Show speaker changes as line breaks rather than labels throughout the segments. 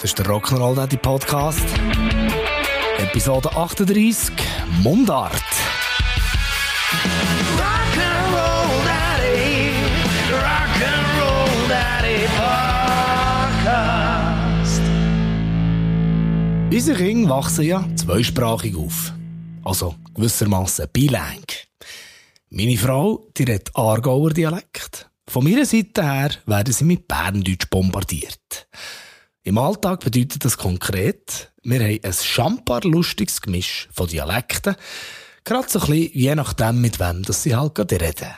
Das ist der Rock'n'Roll Daddy Podcast. Episode 38 Mundart.
Rock'n'Roll Daddy, Rock'n'Roll Daddy Podcast.
Unsere Kinder wachsen ja zweisprachig auf. Also gewissermaßen bilang. Meine Frau, die redet Aargauer Dialekt. Von meiner Seite her werden sie mit Berndeutsch bombardiert. Im Alltag bedeutet das konkret, wir haben ein schambar lustiges Gemisch von Dialekten, gerade so ein bisschen je nachdem, mit wem das sie halt gerade reden.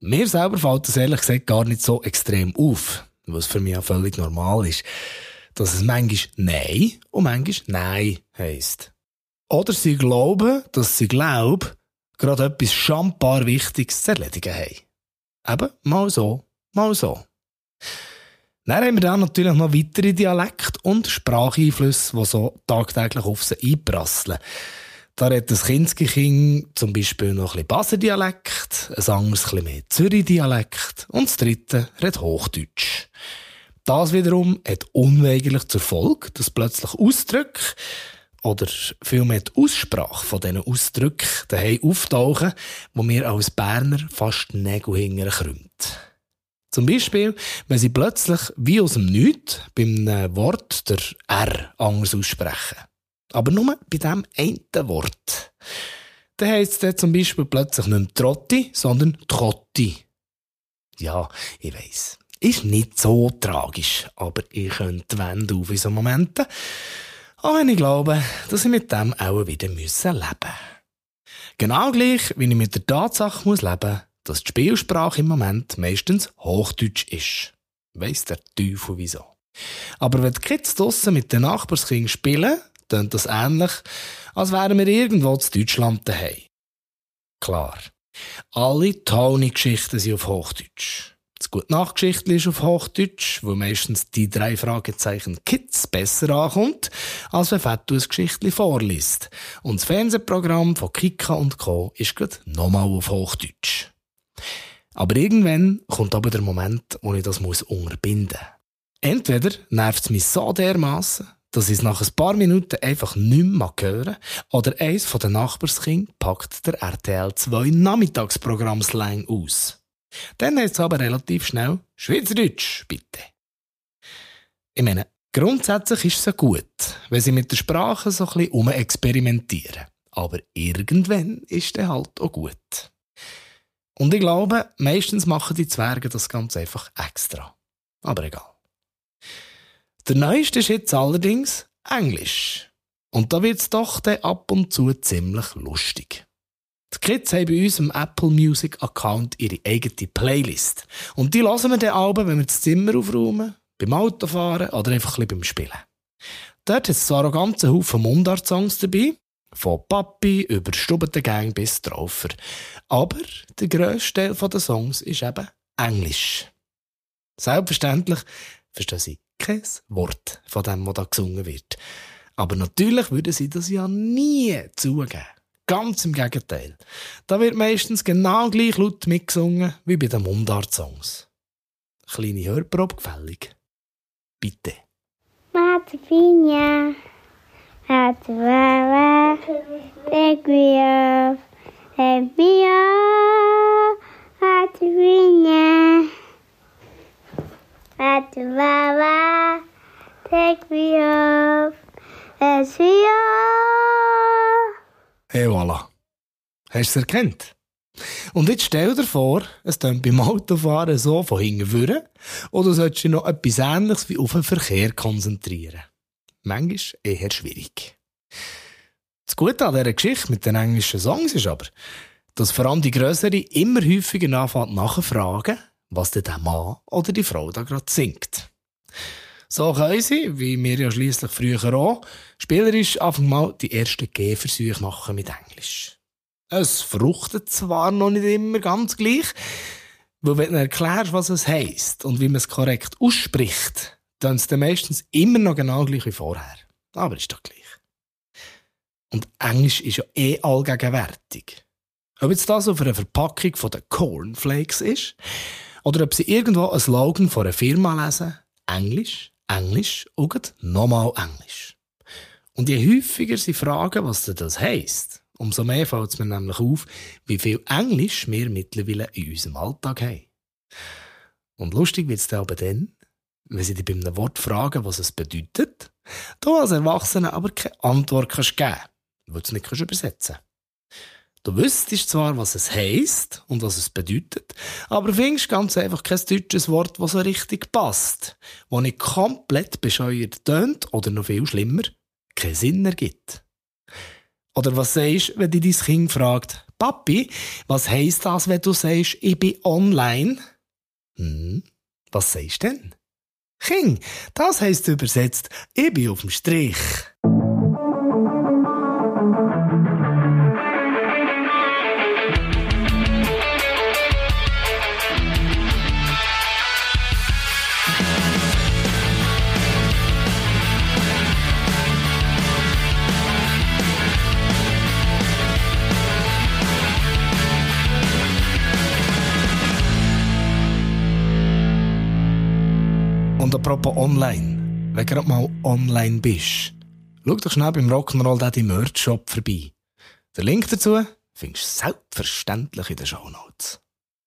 Mir selber fällt das ehrlich gesagt gar nicht so extrem auf, was für mich auch völlig normal ist, dass es manchmal Nein und manchmal Nein heisst. Oder sie glauben, dass sie glauben, gerade etwas schambar Wichtiges zu erledigen haben. Eben, mal so, mal so. Dann haben wir dann natürlich noch weitere Dialekte und Spracheinflüsse, die so tagtäglich auf sie einprasseln. Da redet das Kinski-Kind zum Beispiel noch ein bisschen Baser-Dialekt, ein anderes ein bisschen mehr Zürich-Dialekt und das dritte redet Hochdeutsch. Das wiederum hat unweigerlich zur Folge, dass plötzlich Ausdrücke oder vielmehr die Aussprache von diesen Ausdrücken daheim auftauchen, wo mir als Berner fast Nägel hingern krümmt. Zum Beispiel, wenn sie plötzlich wie aus dem Nichts beim Wort der R anders aussprechen. Aber nur bei dem einen Wort. Dann heisst es zum Beispiel plötzlich nicht mehr Trotti, sondern Trotti. Ja, ich weiss. Ist nicht so tragisch, aber ich könnte wenden auf in so Momenten. Auch wenn ich glaube, dass ich mit dem auch wieder leben muss. Genau gleich, wie ich mit der Tatsache muss leben dass die Spielsprache im Moment meistens Hochdeutsch ist. Weiss der Teufel wieso. Aber wenn die Kids draussen mit den Nachbarskindern spielen, tönt das ähnlich, als wären wir irgendwo zu Deutschland daheim. Klar. Alle Tony-Geschichten sind auf Hochdeutsch. Das gute Nachgeschichtli ist auf Hochdeutsch, wo meistens die drei Fragezeichen Kids besser ankommt, als wenn Fettu ein Geschichtli vorliest. Und das Fernsehprogramm von Kika und Co. ist gerade nochmal auf Hochdeutsch. Aber irgendwann kommt aber der Moment, wo ich das muss unterbinden muss. Entweder nervt es mich so dermaßen, dass ich es nach ein paar Minuten einfach nicht mehr hören oder eins von den Nachbarskindern packt der RTL 2 Nachmittagsprogramm-Slang aus. Dann heißt es aber relativ schnell Schweizerdeutsch, bitte. Ich meine, grundsätzlich ist es ja gut, wenn sie mit der Sprache so ein bisschen experimentieren. Aber irgendwann ist es halt auch gut. Und ich glaube, meistens machen die Zwerge das ganz einfach extra. Aber egal. Der neueste ist allerdings Englisch. Und da wird's doch dann ab und zu ziemlich lustig. Die Kids haben bei uns im Apple Music Account ihre eigene Playlist. Und die hören wir dann Alben, wenn wir das Zimmer aufräumen, beim Autofahren oder einfach ein bisschen beim Spielen. Dort hat es zwar einen ganzen Haufen Mundart-Songs dabei, von Papi über Stubentengang bis Traufer. Aber der grösste Teil der Songs ist eben Englisch. Selbstverständlich verstehen sie kein Wort von dem, was da gesungen wird. Aber natürlich würden sie das ja nie zugeben. Ganz im Gegenteil. Da wird meistens genau gleich laut mitgesungen wie bei den Mundart-Songs. Kleine Hörprobe gefällig. Bitte.
Wawa, take me off, take me off, Martina, hat Wawa, take me off, take me off.
Hey, voilà. Hast du es erkannt? Und jetzt stell dir vor, es tönt beim Autofahren so von hinten führen, oder solltest du noch etwas Ähnliches wie auf den Verkehr konzentrieren. Manchmal eher schwierig. Das Gute an dieser Geschichte mit den englischen Songs ist aber, dass vor allem die Größere immer häufiger anfängt nachzufragen, was denn der Mann oder die Frau da gerade singt. So können sie, wie wir ja schließlich früher auch, spielerisch einfach mal die ersten Gehversuche machen mit Englisch. Es fruchtet zwar noch nicht immer ganz gleich, weil wenn du erklärst, was es heisst und wie man es korrekt ausspricht, dann ist es meistens immer noch genau gleich wie vorher. Aber ist doch gleich. Und Englisch ist ja eh allgegenwärtig. Ob jetzt das auf einer Verpackung von den Cornflakes ist, oder ob sie irgendwo einen Slogan von einer Firma lesen, Englisch, Englisch und nochmal Englisch. Und je häufiger sie fragen, was denn das heisst, umso mehr fällt es mir nämlich auf, wie viel Englisch wir mittlerweile in unserem Alltag haben. Und lustig wird es dann aber dann, wenn sie dich bei einem Wort fragen, was es bedeutet, du als Erwachsener aber keine Antwort kannst geben weil du es nicht kannst übersetzen Du wüsstest zwar, was es heisst und was es bedeutet, aber findest ganz einfach kein deutsches Wort, das so richtig passt, das nicht komplett bescheuert tönt oder noch viel schlimmer, keinen Sinn ergibt. Oder was sagst du, wenn dich dein Kind fragt, Papi, was heisst das, wenn du sagst, ich bin online? Hm, was sagst du denn? Kind, das heisst übersetzt, ich bin auf dem Strich. Und apropos online, wenn du gerade mal online bist, schau doch schnell beim Rock'n'Roll Daddy Merch Shop vorbei. Den Link dazu findest du selbstverständlich in den Shownotes.